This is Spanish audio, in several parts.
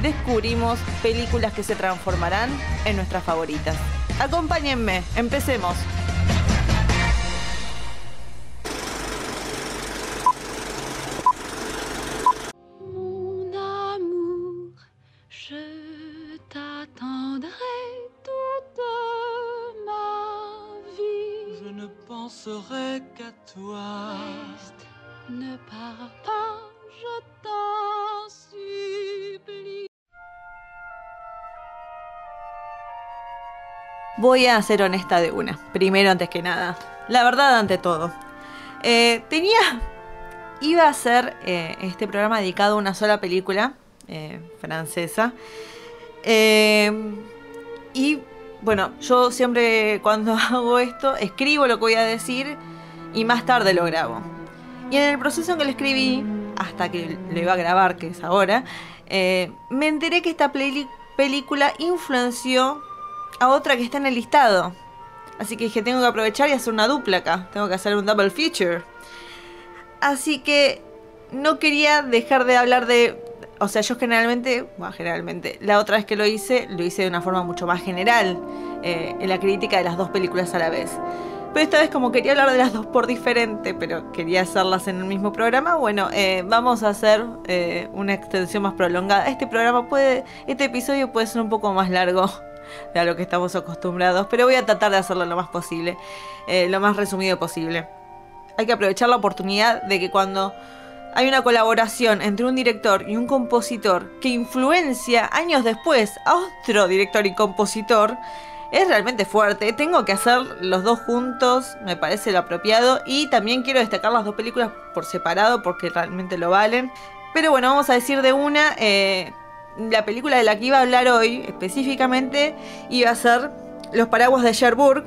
descubrimos películas que se transformarán en nuestras favoritas. Acompáñenme, empecemos. Mon amour, je t'attendrai toute ma vie. Je ne penserai qu'à toi. Reste, ne pars Voy a ser honesta de una, primero antes que nada. La verdad ante todo. Eh, tenía... Iba a hacer eh, este programa dedicado a una sola película eh, francesa. Y bueno, yo siempre cuando hago esto, escribo lo que voy a decir y más tarde lo grabo. Y en el proceso en que lo escribí, hasta que lo iba a grabar, que es ahora, me enteré que esta película influenció a otra que está en el listado. Así que dije, tengo que aprovechar y hacer una dupla acá. Tengo que hacer un double feature. Así que no quería dejar de hablar de... O sea, yo generalmente, bueno, generalmente, la otra vez que lo hice, lo hice de una forma mucho más general, eh, en la crítica de las dos películas a la vez. Pero esta vez como quería hablar de las dos por diferente, pero quería hacerlas en el mismo programa, bueno, eh, vamos a hacer eh, una extensión más prolongada. Este programa puede, este episodio puede ser un poco más largo de a lo que estamos acostumbrados, pero voy a tratar de hacerlo lo más posible, eh, lo más resumido posible. Hay que aprovechar la oportunidad de que cuando hay una colaboración entre un director y un compositor que influencia años después a otro director y compositor, es realmente fuerte. Tengo que hacer los dos juntos, me parece lo apropiado. Y también quiero destacar las dos películas por separado porque realmente lo valen. Pero bueno, vamos a decir de una. eh, la película de la que iba a hablar hoy específicamente iba a ser Los Paraguas de Cherbourg,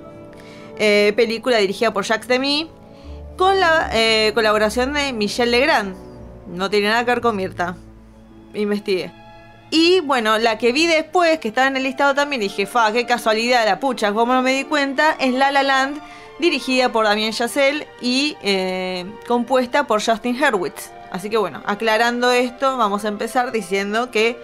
eh, película dirigida por Jacques Demy, con la eh, colaboración de Michel Legrand. No tiene nada que ver con Mirta. Investigué. Y bueno, la que vi después, que estaba en el listado también, dije, fa, qué casualidad, la pucha, como no me di cuenta, es La La Land, dirigida por Damien Chazelle y eh, compuesta por Justin Hurwitz. Así que bueno, aclarando esto, vamos a empezar diciendo que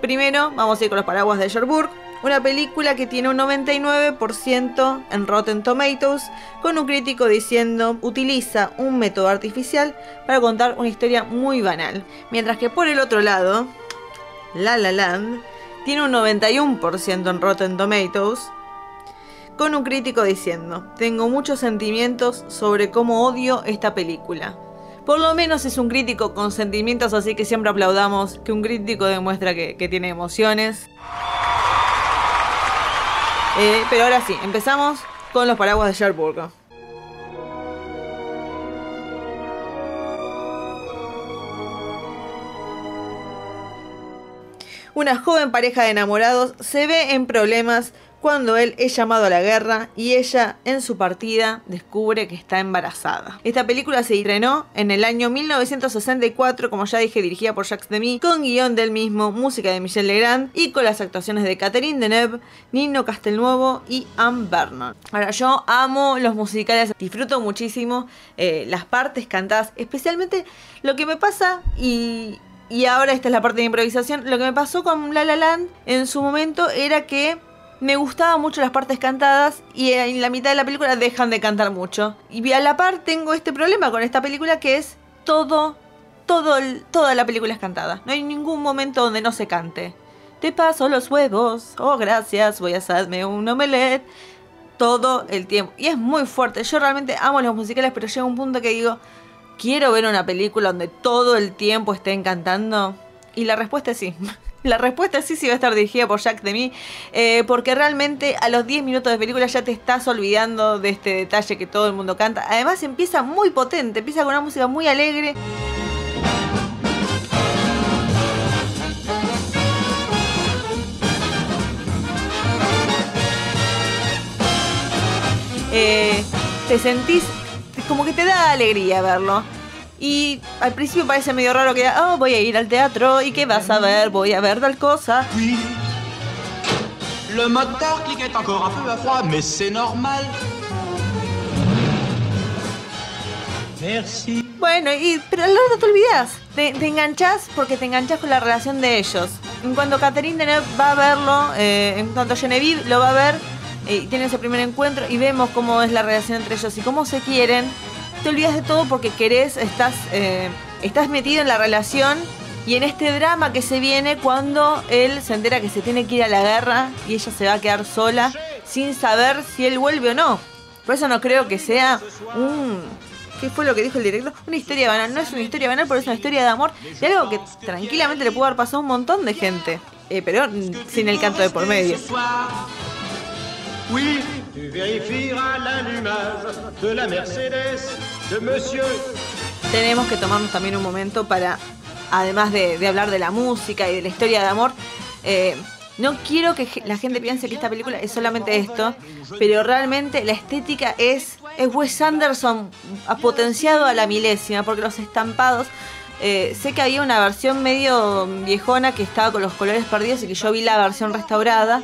primero vamos a ir con los paraguas de Cherbourg, una película que tiene un 99% en Rotten Tomatoes, con un crítico diciendo utiliza un método artificial para contar una historia muy banal. Mientras que por el otro lado, La La Land tiene un 91% en Rotten Tomatoes, con un crítico diciendo, tengo muchos sentimientos sobre cómo odio esta película. Por lo menos es un crítico con sentimientos, así que siempre aplaudamos que un crítico demuestra que, tiene emociones. Eh, pero ahora sí, empezamos con los paraguas de Cherbourg. Una joven pareja de enamorados se ve en problemas cuando él es llamado a la guerra y ella en su partida descubre que está embarazada. Esta película se estrenó en el año 1964, como ya dije, dirigida por Jacques Demy, con guion del mismo, música de Michel Legrand y con las actuaciones de Catherine Deneuve, Nino Castelnuovo y Anne Vernon. Ahora, yo amo los musicales, disfruto muchísimo eh, las partes cantadas, especialmente lo que me pasa y y ahora esta es la parte de improvisación. Lo que me pasó con La La Land en su momento era que me gustaban mucho las partes cantadas y en la mitad de la película dejan de cantar mucho. Y a la par tengo este problema con esta película que es todo, todo, toda la película es cantada. No hay ningún momento donde no se cante. Te paso los huevos. Oh, gracias. Voy a hacerme un omelette. Todo el tiempo. Y es muy fuerte. Yo realmente amo los musicales, pero llega un punto que digo, quiero ver una película donde todo el tiempo estén cantando. Y la respuesta es sí. La respuesta sí sí va a estar dirigida por Jack de mí, eh, porque realmente a los 10 minutos de película ya te estás olvidando de este detalle que todo el mundo canta. Además empieza muy potente, empieza con una música muy alegre. Eh, te sentís como que te da alegría verlo. Y al principio parece medio raro que, oh, voy a ir al teatro y qué vas a ver, voy a ver tal cosa. Oui. Le moteur cliquait encore un peu à froid, mais c'est normal. Merci. Bueno, y, pero al rato te olvidas. Te, te enganchás porque te enganchás con la relación de ellos. En cuanto Catherine Deneuve va a verlo, eh, en cuanto Genevieve lo va a ver, eh, y tiene ese primer encuentro y vemos cómo es la relación entre ellos y cómo se quieren, te olvidas de todo porque querés, estás, eh, estás metido en la relación y en este drama que se viene cuando él se entera que se tiene que ir a la guerra y ella se va a quedar sola sin saber si él vuelve o no. Por eso no creo que sea un... ¿Qué fue lo que dijo el director? Una historia banal. No es una historia banal, pero es una historia de amor de algo que tranquilamente le pudo haber pasado a un montón de gente. Eh, pero sin el canto de por medio. Oui, tu vérifieras l'allumage de la Mercedes de Monsieur. tenemos que tomarnos también un momento para, además de, hablar de la música y de la historia de amor, eh, no quiero que la gente piense que esta película es solamente esto, pero realmente la estética es, es Wes Anderson ha potenciado a la milésima, porque los estampados, eh, sé que había una versión medio viejona que estaba con los colores perdidos y que yo vi la versión restaurada.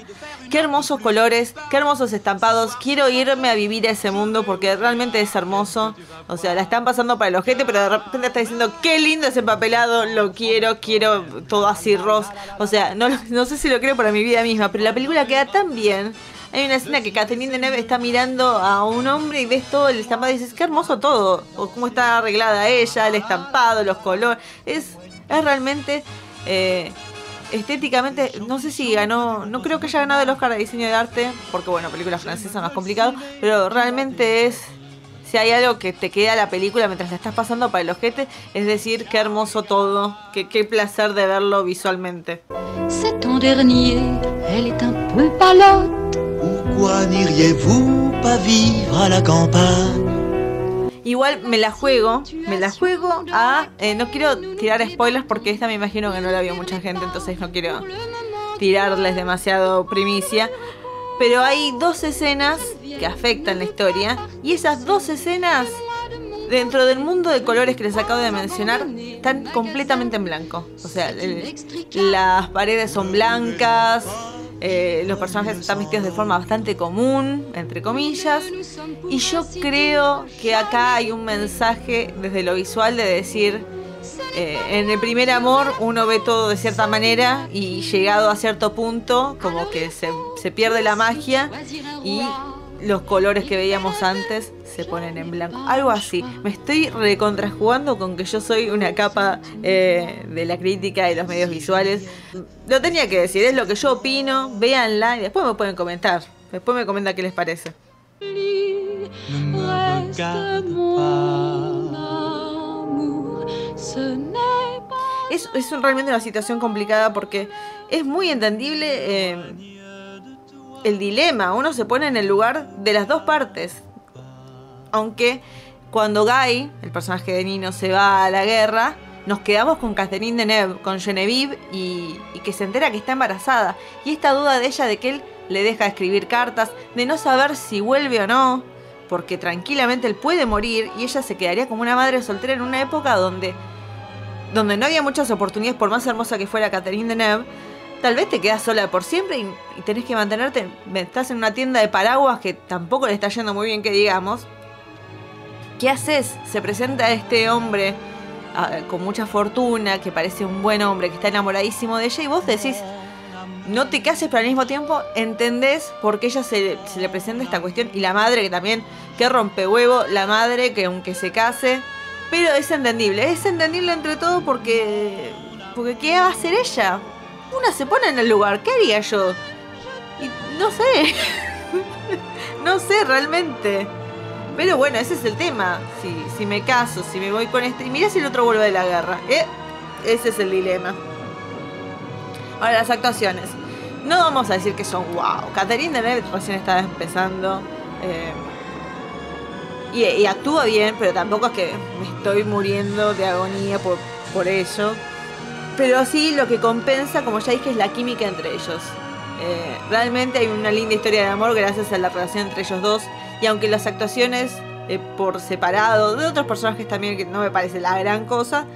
Qué hermosos colores, qué hermosos estampados. Quiero irme a vivir a ese mundo porque realmente es hermoso. O sea, la están pasando para el ojete, pero de repente está diciendo, qué lindo ese papelado, lo quiero, quiero todo así rosa. O sea, no, no sé si lo creo para mi vida misma, pero la película queda tan bien. Hay una escena que Catherine Deneuve está mirando a un hombre y ves todo el estampado y dices, qué hermoso todo. O cómo está arreglada ella, el estampado, los colores. Es, es realmente... eh, estéticamente, no sé si ganó, no creo que haya ganado el Oscar de diseño de arte, porque bueno, película francesa más complicado, pero realmente es, si hay algo que te queda la película mientras la estás pasando para el ojete, es decir, qué hermoso todo, qué, placer de verlo visualmente. Ton dernier, elle est un peu palote. Pourquoi n'iriez-vous pas vivre à la campagne Igual me la juego, me la juego a, eh, no quiero tirar spoilers porque esta me imagino que no la vio mucha gente, entonces no quiero tirarles demasiado primicia. Pero hay dos escenas que afectan la historia y esas dos escenas dentro del mundo de colores que les acabo de mencionar están completamente en blanco. O sea, el- las paredes son blancas, eh, los personajes están vestidos de forma bastante común, entre comillas. Y yo creo que acá hay un mensaje desde lo visual de decir, eh, en el primer amor uno ve todo de cierta manera y llegado a cierto punto como que se, se pierde la magia los colores que veíamos antes se ponen en blanco. Algo así. Me estoy recontrajugando con que yo soy una capa eh, de la crítica y los medios visuales. Lo tenía que decir, es lo que yo opino. Véanla y después me pueden comentar. Después me comentan qué les parece. Es, realmente una situación complicada porque es muy entendible eh, el dilema. Uno se pone en el lugar de las dos partes. Aunque cuando Guy, el personaje de Nino, se va a la guerra, nos quedamos con Catherine Deneuve, con Genevieve y, y que se entera que está embarazada. Y esta duda de ella de que él le deja escribir cartas, de no saber si vuelve o no, porque tranquilamente él puede morir y ella se quedaría como una madre soltera en una época donde donde no había muchas oportunidades, por más hermosa que fuera Catherine Deneuve, tal vez te quedas sola por siempre y, y tenés que mantenerte. Estás en una tienda de paraguas que tampoco le está yendo muy bien, que digamos. ¿Qué haces? Se presenta este hombre ah, con mucha fortuna, que parece un buen hombre, que está enamoradísimo de ella, y vos decís, no te cases, pero al mismo tiempo entendés por qué ella se, le presenta esta cuestión. Y la madre, que también, que rompe huevo, la madre, que aunque se case, pero es entendible, es entendible entre todo porque. Porque ¿qué va a hacer ella? Una se pone en el lugar, ¿qué haría yo? Y no sé. no sé realmente. Pero bueno, ese es el tema. Si, si me caso, si me voy con este. Y mira si el otro vuelve de la guerra. ¿eh? Ese es el dilema. Ahora, las actuaciones. No vamos a decir que son wow. Catherine Deneuve recién estaba empezando. eh, y, y actúa bien, pero tampoco es que me estoy muriendo de agonía por, por ello. Pero sí lo que compensa, como ya dije, es la química entre ellos. Eh, realmente hay una linda historia de amor gracias a la relación entre ellos dos. Y aunque las actuaciones eh, por separado, de otros personajes también que no me parece la gran cosa.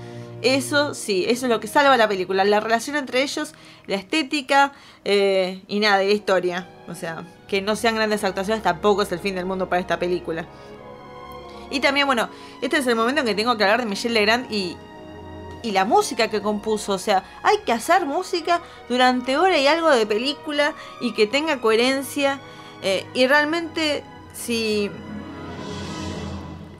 Eso sí, eso es lo que salva la película, la relación entre ellos, la estética eh, y nada, y la historia. O sea, que no sean grandes actuaciones tampoco es el fin del mundo para esta película. Y también, bueno, este es el momento en que tengo que hablar de Michelle Legrand y, y la música que compuso. O sea, hay que hacer música durante hora y algo de película y que tenga coherencia. Eh, y realmente, si,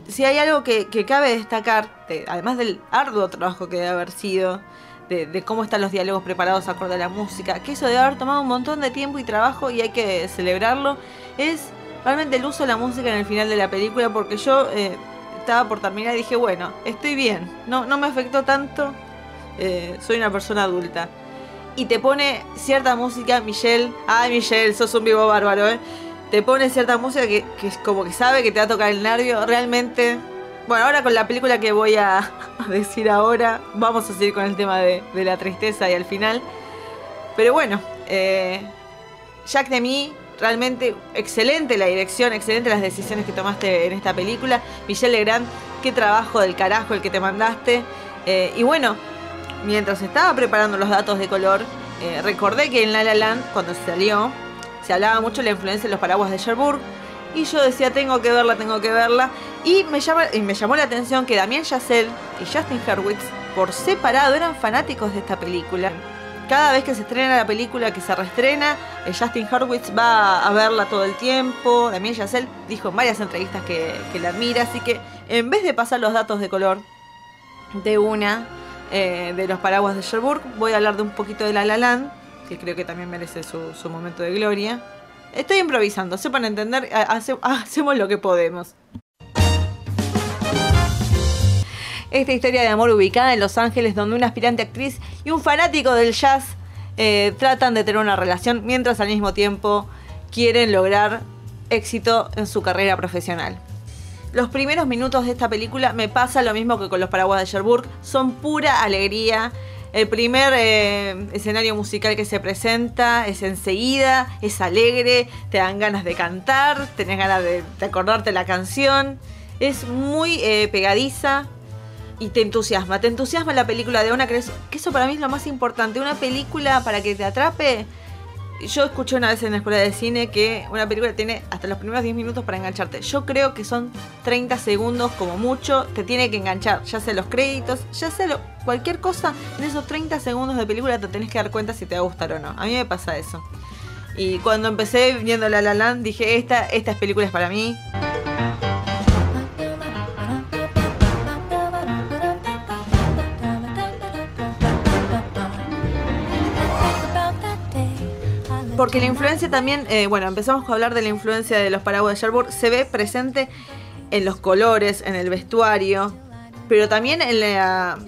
si hay algo que, cabe destacar, de- además del arduo trabajo que debe haber sido, de, de cómo están los diálogos preparados acorde a la música, que eso debe haber tomado un montón de tiempo y trabajo y hay que celebrarlo, es realmente el uso de la música en el final de la película, porque yo eh, estaba por terminar y dije, bueno, estoy bien, no, no me afectó tanto, eh, soy una persona adulta. Y te pone cierta música, Michelle, ay Michelle, sos un vivo bárbaro, ¿eh? Te pone cierta música que, que es como que sabe que te va a tocar el nervio, realmente... Bueno, ahora con la película que voy a, decir ahora, vamos a seguir con el tema de, de la tristeza y al final. Pero bueno, eh, Jack Demi, realmente excelente la dirección, excelente las decisiones que tomaste en esta película. Michelle Legrand, qué trabajo del carajo el que te mandaste. Eh, y bueno, mientras estaba preparando los datos de color, eh, recordé que en La La Land, cuando salió, se hablaba mucho de la influencia de los paraguas de Cherbourg. Y yo decía, tengo que verla, tengo que verla. Y me, llama, y me llamó la atención que Damien Chazelle y Justin Hurwitz, por separado, eran fanáticos de esta película. Cada vez que se estrena la película, que se reestrena, eh, Justin Hurwitz va a verla todo el tiempo. Damien Chazelle dijo en varias entrevistas que, que la admira. Así que en vez de pasar los datos de color de una eh, de los paraguas de Cherbourg, voy a hablar de un poquito de La La Land, que creo que también merece su, momento de gloria. Estoy improvisando, sepan entender, ha- hace- hacemos lo que podemos. Esta historia de amor ubicada en Los Ángeles, donde una aspirante actriz y un fanático del jazz eh, tratan de tener una relación mientras al mismo tiempo quieren lograr éxito en su carrera profesional. Los primeros minutos de esta película me pasa lo mismo que con los paraguas de Cherbourg, son pura alegría. El primer eh, escenario musical que se presenta es enseguida, es alegre, te dan ganas de cantar, tenés ganas de, de acordarte la canción. Es muy eh, pegadiza y te entusiasma. Te entusiasma la película de una que, es- que eso para mí es lo más importante. Una película para que te atrape. Yo escuché una vez en la escuela de cine que una película tiene hasta los primeros 10 minutos para engancharte. Yo creo que son 30 segundos como mucho. Te tiene que enganchar, ya sea los créditos, ya sea lo- cualquier cosa. En esos 30 segundos de película te tenés que dar cuenta si te va a gustar o no. A mí me pasa eso. Y cuando empecé viendo La La Land dije, esta, esta película es para mí. Porque la influencia también, eh, bueno, empezamos a hablar de la influencia de los paraguas de Cherbourg, se ve presente en los colores, en el vestuario, pero también en, la-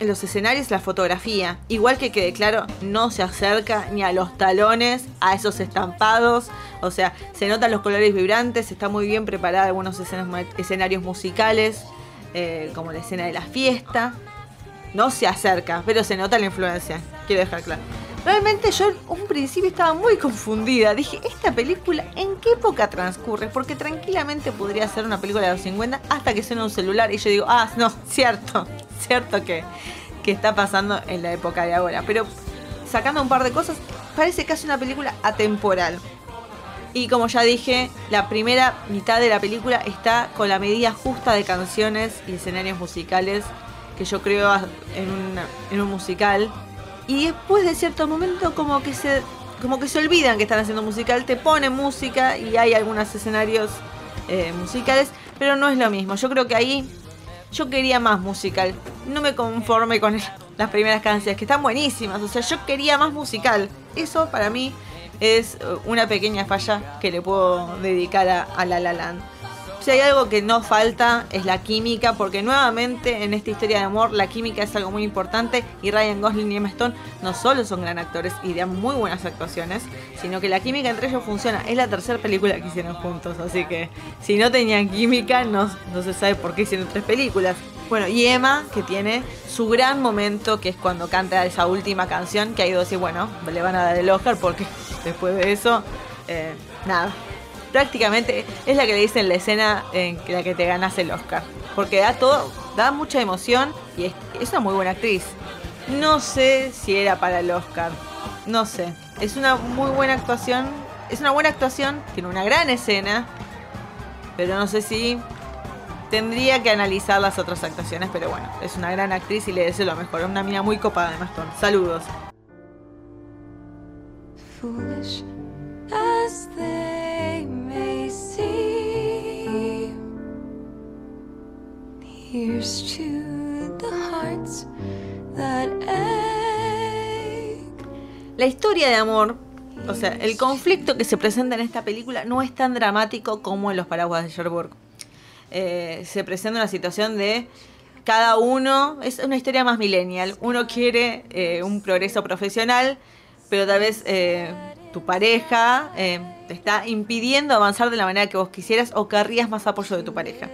en los escenarios, la fotografía. Igual que quede claro, no se acerca ni a los talones, a esos estampados, o sea, se notan los colores vibrantes, está muy bien preparada algunos escenarios musicales, eh, como la escena de la fiesta. No se acerca, pero se nota la influencia, quiero dejar claro. Realmente yo en un principio estaba muy confundida. Dije, ¿esta película en qué época transcurre? Porque tranquilamente podría ser una película de los 50 hasta que suena un celular y yo digo, ah, no, cierto, cierto que, que está pasando en la época de ahora. Pero sacando un par de cosas, parece casi una película atemporal. Y como ya dije, la primera mitad de la película está con la medida justa de canciones y escenarios musicales que yo creo en, una- en un musical. Y después de cierto momento como que se como que se olvidan que están haciendo musical, te ponen música y hay algunos escenarios eh, musicales, pero no es lo mismo. Yo creo que ahí yo quería más musical. No me conforme con las primeras canciones, que están buenísimas. O sea, yo quería más musical. Eso para mí es una pequeña falla que le puedo dedicar a, a La La Land. Si hay algo que no falta es la química, porque nuevamente en esta historia de amor la química es algo muy importante y Ryan Gosling y Emma Stone no solo son gran actores y dan muy buenas actuaciones, sino que la química entre ellos funciona. Es la tercera película que hicieron juntos, así que si no tenían química no, no se sabe por qué hicieron tres películas. Bueno, y Emma, que tiene su gran momento, que es cuando canta esa última canción, que ha ido a bueno, le van a dar el Oscar porque después de eso, eh, nada, prácticamente es la que le dicen la escena en la que te ganas el Oscar. Porque da todo, da mucha emoción y es, una muy buena actriz. No sé si era para el Oscar. No sé. Es una muy buena actuación. Es una buena actuación. Tiene una gran escena. Pero no sé si tendría que analizar las otras actuaciones. Pero bueno, es una gran actriz y le deseo lo mejor. Una mina muy copada de Maston. Saludos. foolish Here's to the hearts that ache. La historia de amor, o sea, el conflicto que se presenta en esta película no es tan dramático como en Los Paraguas de Cherbourg. Eh, se presenta una situación de cada uno, es una historia más millennial. Uno quiere eh, un progreso profesional, pero tal vez eh, tu pareja eh, te está impidiendo avanzar de la manera que vos quisieras o querrías más apoyo de tu pareja.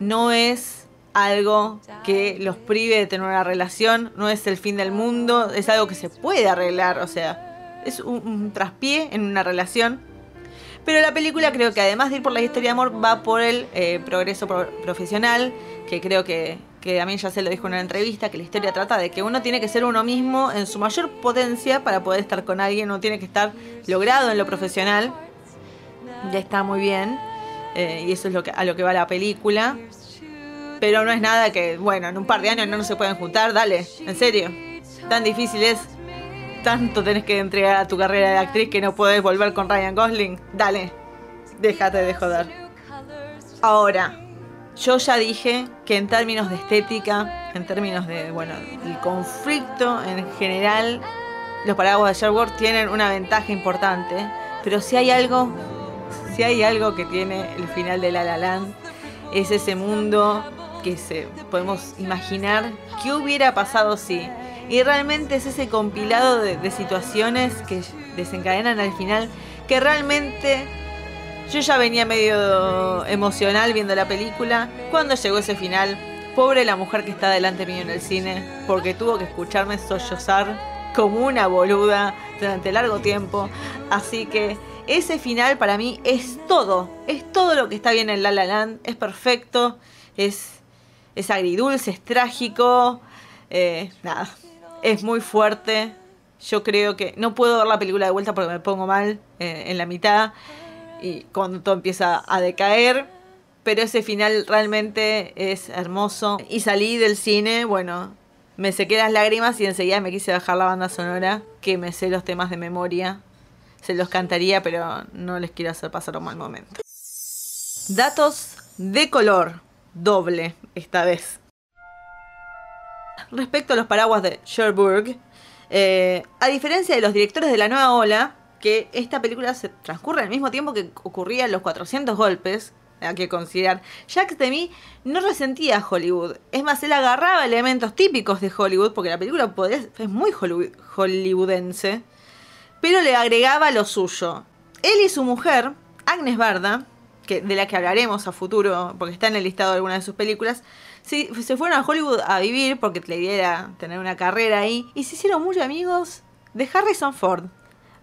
No es algo que los prive de tener una relación, no es el fin del mundo, es algo que se puede arreglar, o sea, es un, traspié en una relación. Pero la película creo que además de ir por la historia de amor, va por el eh, progreso pro- profesional, que creo que, que a mí ya se lo dijo en una entrevista, que la historia trata de que uno tiene que ser uno mismo en su mayor potencia para poder estar con alguien, uno tiene que estar logrado en lo profesional. Ya está muy bien, eh, y eso es lo que, a lo que va la película. Pero no es nada que, bueno, en un par de años no, no se pueden juntar, dale, en serio. Tan difícil es tanto tenés que entregar a tu carrera de actriz que no podés volver con Ryan Gosling. Dale, déjate de joder. Ahora, yo ya dije que en términos de estética, en términos de, bueno, el conflicto en general, los paraguas de Sherwood tienen una ventaja importante. Pero si hay algo, si hay algo que tiene el final de La La Land, es ese mundo que se podemos imaginar qué hubiera pasado si. Y realmente es ese compilado de, de situaciones que desencadenan al final que realmente yo ya venía medio emocional viendo la película. Cuando llegó ese final, pobre la mujer que está delante mío en el cine, porque tuvo que escucharme sollozar como una boluda durante largo tiempo. Así que ese final para mí es todo. Es todo lo que está bien en La La Land. Es perfecto. Es, es agridulce, es trágico. eh, nada. Es muy fuerte. Yo creo que no puedo ver la película de vuelta porque me pongo mal eh, en la mitad y cuando todo empieza a decaer. Pero ese final realmente es hermoso. Y salí del cine, bueno, me sequé las lágrimas y enseguida me quise bajar la banda sonora, que me sé los temas de memoria. Se los cantaría, pero no les quiero hacer pasar un mal momento. Datos de color, doble esta vez. Respecto a los paraguas de Cherbourg, eh, a diferencia de los directores de la nueva ola, que esta película se transcurre al mismo tiempo que ocurrían los 400 golpes, hay que considerar, Jacques Demy no resentía a Hollywood. Es más, él agarraba elementos típicos de Hollywood, porque la película es muy hollywood- hollywoodense, pero le agregaba lo suyo. Él y su mujer, Agnes Barda, que, de la que hablaremos a futuro, porque está en el listado de algunas de sus películas, se fueron a Hollywood a vivir, porque la idea era tener una carrera ahí, y se hicieron muy amigos de Harrison Ford.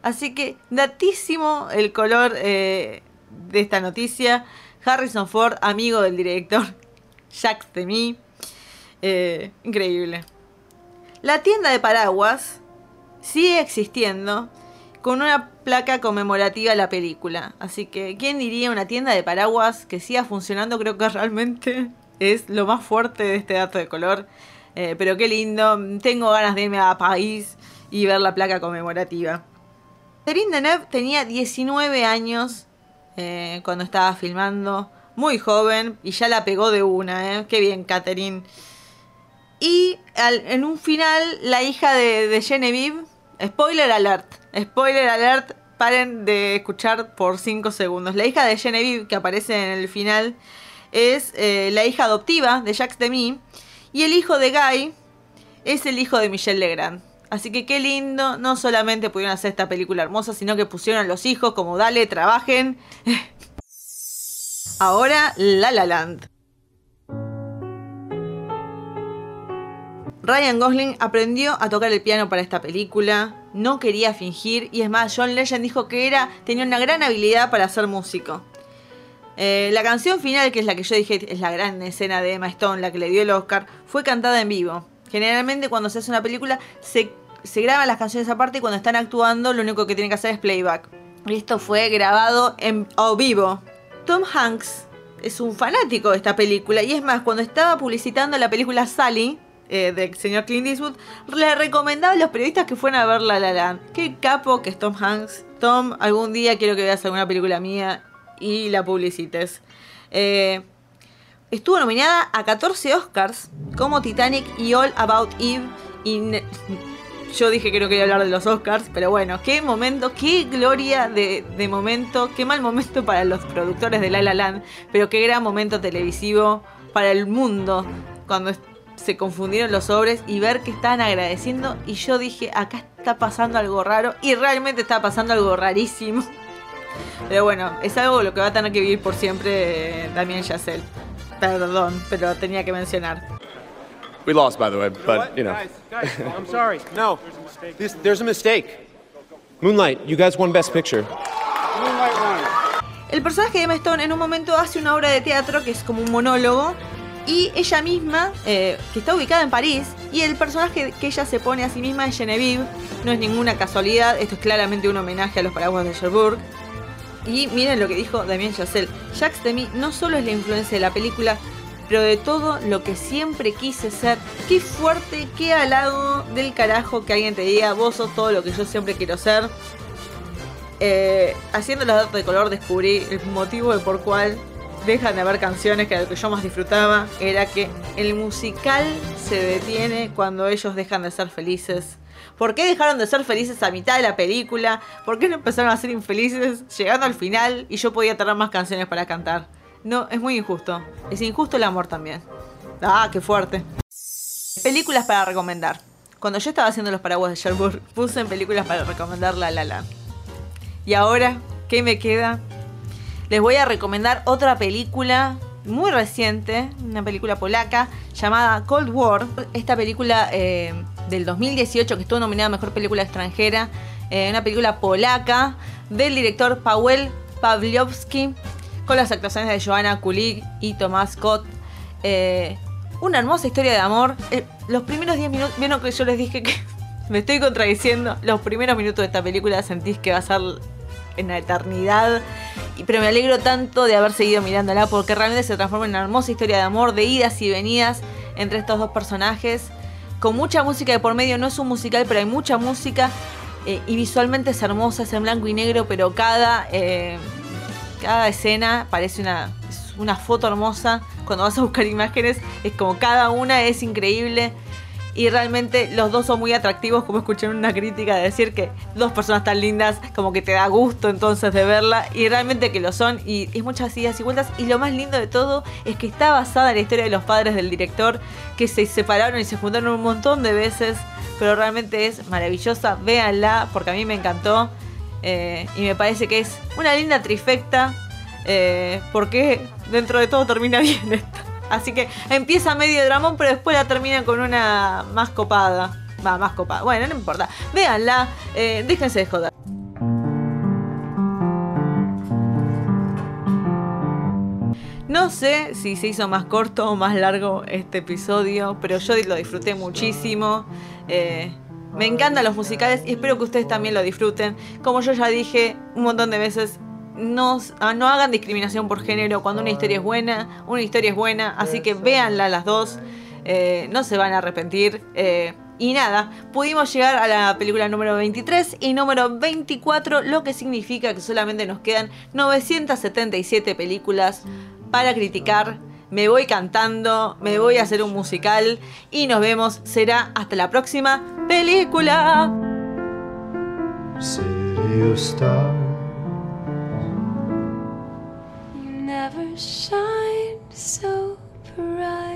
Así que, datísimo el color eh, de esta noticia. Harrison Ford, amigo del director Jacques Demy. Eh, increíble. La tienda de paraguas sigue existiendo con una placa conmemorativa a la película. Así que, ¿quién diría una tienda de paraguas que siga funcionando? Creo que realmente es lo más fuerte de este dato de color. Eh, pero qué lindo. Tengo ganas de irme a París y ver la placa conmemorativa. Catherine Deneuve tenía 19 años eh, cuando estaba filmando. Muy joven y ya la pegó de una, ¿eh? Qué bien, Catherine. Y al- en un final, la hija de, de Genevieve, spoiler alert, spoiler alert, paren de escuchar por 5 segundos. La hija de Genevieve, que aparece en el final, es eh, la hija adoptiva de Jacques Demy. Y el hijo de Guy es el hijo de Michelle Legrand. Así que qué lindo, no solamente pudieron hacer esta película hermosa, sino que pusieron a los hijos como dale, trabajen. Ahora La La Land. Ryan Gosling aprendió a tocar el piano para esta película. no quería fingir y es más, John Legend dijo que era, tenía una gran habilidad para ser músico. Eh, la canción final, que es la que yo dije es la gran escena de Emma Stone, la que le dio el Oscar, fue cantada en vivo. Generalmente cuando se hace una película se, se graban las canciones aparte y cuando están actuando lo único que tienen que hacer es playback. Y esto fue grabado en vivo. Tom Hanks es un fanático de esta película y es más, cuando estaba publicitando la película Sally, eh, del señor Clint Eastwood, le recomendaba a los periodistas que fueran a ver La La Land. Qué capo que es Tom Hanks. Tom, algún día quiero que veas alguna película mía y la publicites. Eh, estuvo nominada a 14 Oscars como Titanic y All About Eve. Y yo dije que no quería hablar de los Oscars, pero bueno, qué momento, qué gloria de, de momento, qué mal momento para los productores de La La Land, pero qué gran momento televisivo para el mundo cuando se confundieron los sobres y ver que estaban agradeciendo y yo dije, acá está pasando algo raro y realmente está pasando algo rarísimo. Pero bueno, es algo lo que va a tener que vivir por siempre eh, Damien Chazelle. Perdón, pero tenía que mencionar. We lost, by the way, but you know. I'm sorry. No, this, there's a mistake. Moonlight, you guys won Best Picture. El personaje de Emma Stone en un momento hace una obra de teatro que es como un monólogo y ella misma, eh, que está ubicada en París, y el personaje que ella se pone a sí misma es Genevieve, no es ninguna casualidad, esto es claramente un homenaje a los paraguas de Cherbourg. Y miren lo que dijo Damien Chazelle, Jacques Demy no solo es la influencia de la película, pero de todo lo que siempre quise ser. Qué fuerte, qué halago del carajo que alguien te diga, vos sos todo lo que yo siempre quiero ser. Eh, haciendo los datos de color descubrí el motivo de por cuál dejan de haber canciones que lo que yo más disfrutaba era que el musical se detiene cuando ellos dejan de ser felices. ¿Por qué dejaron de ser felices a mitad de la película? ¿Por qué no empezaron a ser infelices llegando al final y yo podía tener más canciones para cantar? No, es muy injusto. Es injusto el amor también. Ah, qué fuerte. Películas para recomendar. Cuando yo estaba haciendo los paraguas de Sherwood, puse en películas para recomendar La La. Y ahora, ¿qué me queda? Les voy a recomendar otra película muy reciente, una película polaca llamada Cold War. Esta película eh, del 2018 que estuvo nominada a Mejor Película Extranjera, eh, una película polaca del director Paweł Pawlowski con las actuaciones de Joanna Kulig y Tomás Scott. Eh, una hermosa historia de amor. Los primeros 10 minutos, vieron que yo les dije que me estoy contradiciendo. Los primeros minutos de esta película sentís que va a ser en la eternidad. Pero me alegro tanto de haber seguido mirándola porque realmente se transforma en una hermosa historia de amor, de idas y venidas entre estos dos personajes. Con mucha música de por medio, no es un musical, pero hay mucha música. eh, y visualmente es hermosa, es en blanco y negro, pero cada, eh, cada escena parece una, una foto hermosa. Cuando vas a buscar imágenes, es como cada una es increíble. Y realmente los dos son muy atractivos, como escuché en una crítica de decir que dos personas tan lindas, como que te da gusto entonces de verla. Y realmente que lo son, y es muchas idas y vueltas. Y lo más lindo de todo es que está basada en la historia de los padres del director, que se separaron y se juntaron un montón de veces. Pero realmente es maravillosa, véanla, porque a mí me encantó. eh, y me parece que es una linda trifecta, eh, porque dentro de todo termina bien esto. Así que empieza medio dramón, pero después la termina con una más copada. Va, más copada. Bueno, no importa. Véanla, eh, déjense de joder. No sé si se hizo más corto o más largo este episodio, pero yo lo disfruté muchísimo. Eh, me encantan los musicales y espero que ustedes también lo disfruten. Como yo ya dije un montón de veces, no, ah, no hagan discriminación por género. Cuando una historia es buena, una historia es buena. Así que véanla las dos. Eh, no se van a arrepentir. Eh, y nada, pudimos llegar a la película número 23 y número 24, lo que significa que solamente nos quedan 977 películas para criticar. Me voy cantando, me voy a hacer un musical y nos vemos. Será hasta la próxima película. never shined so bright.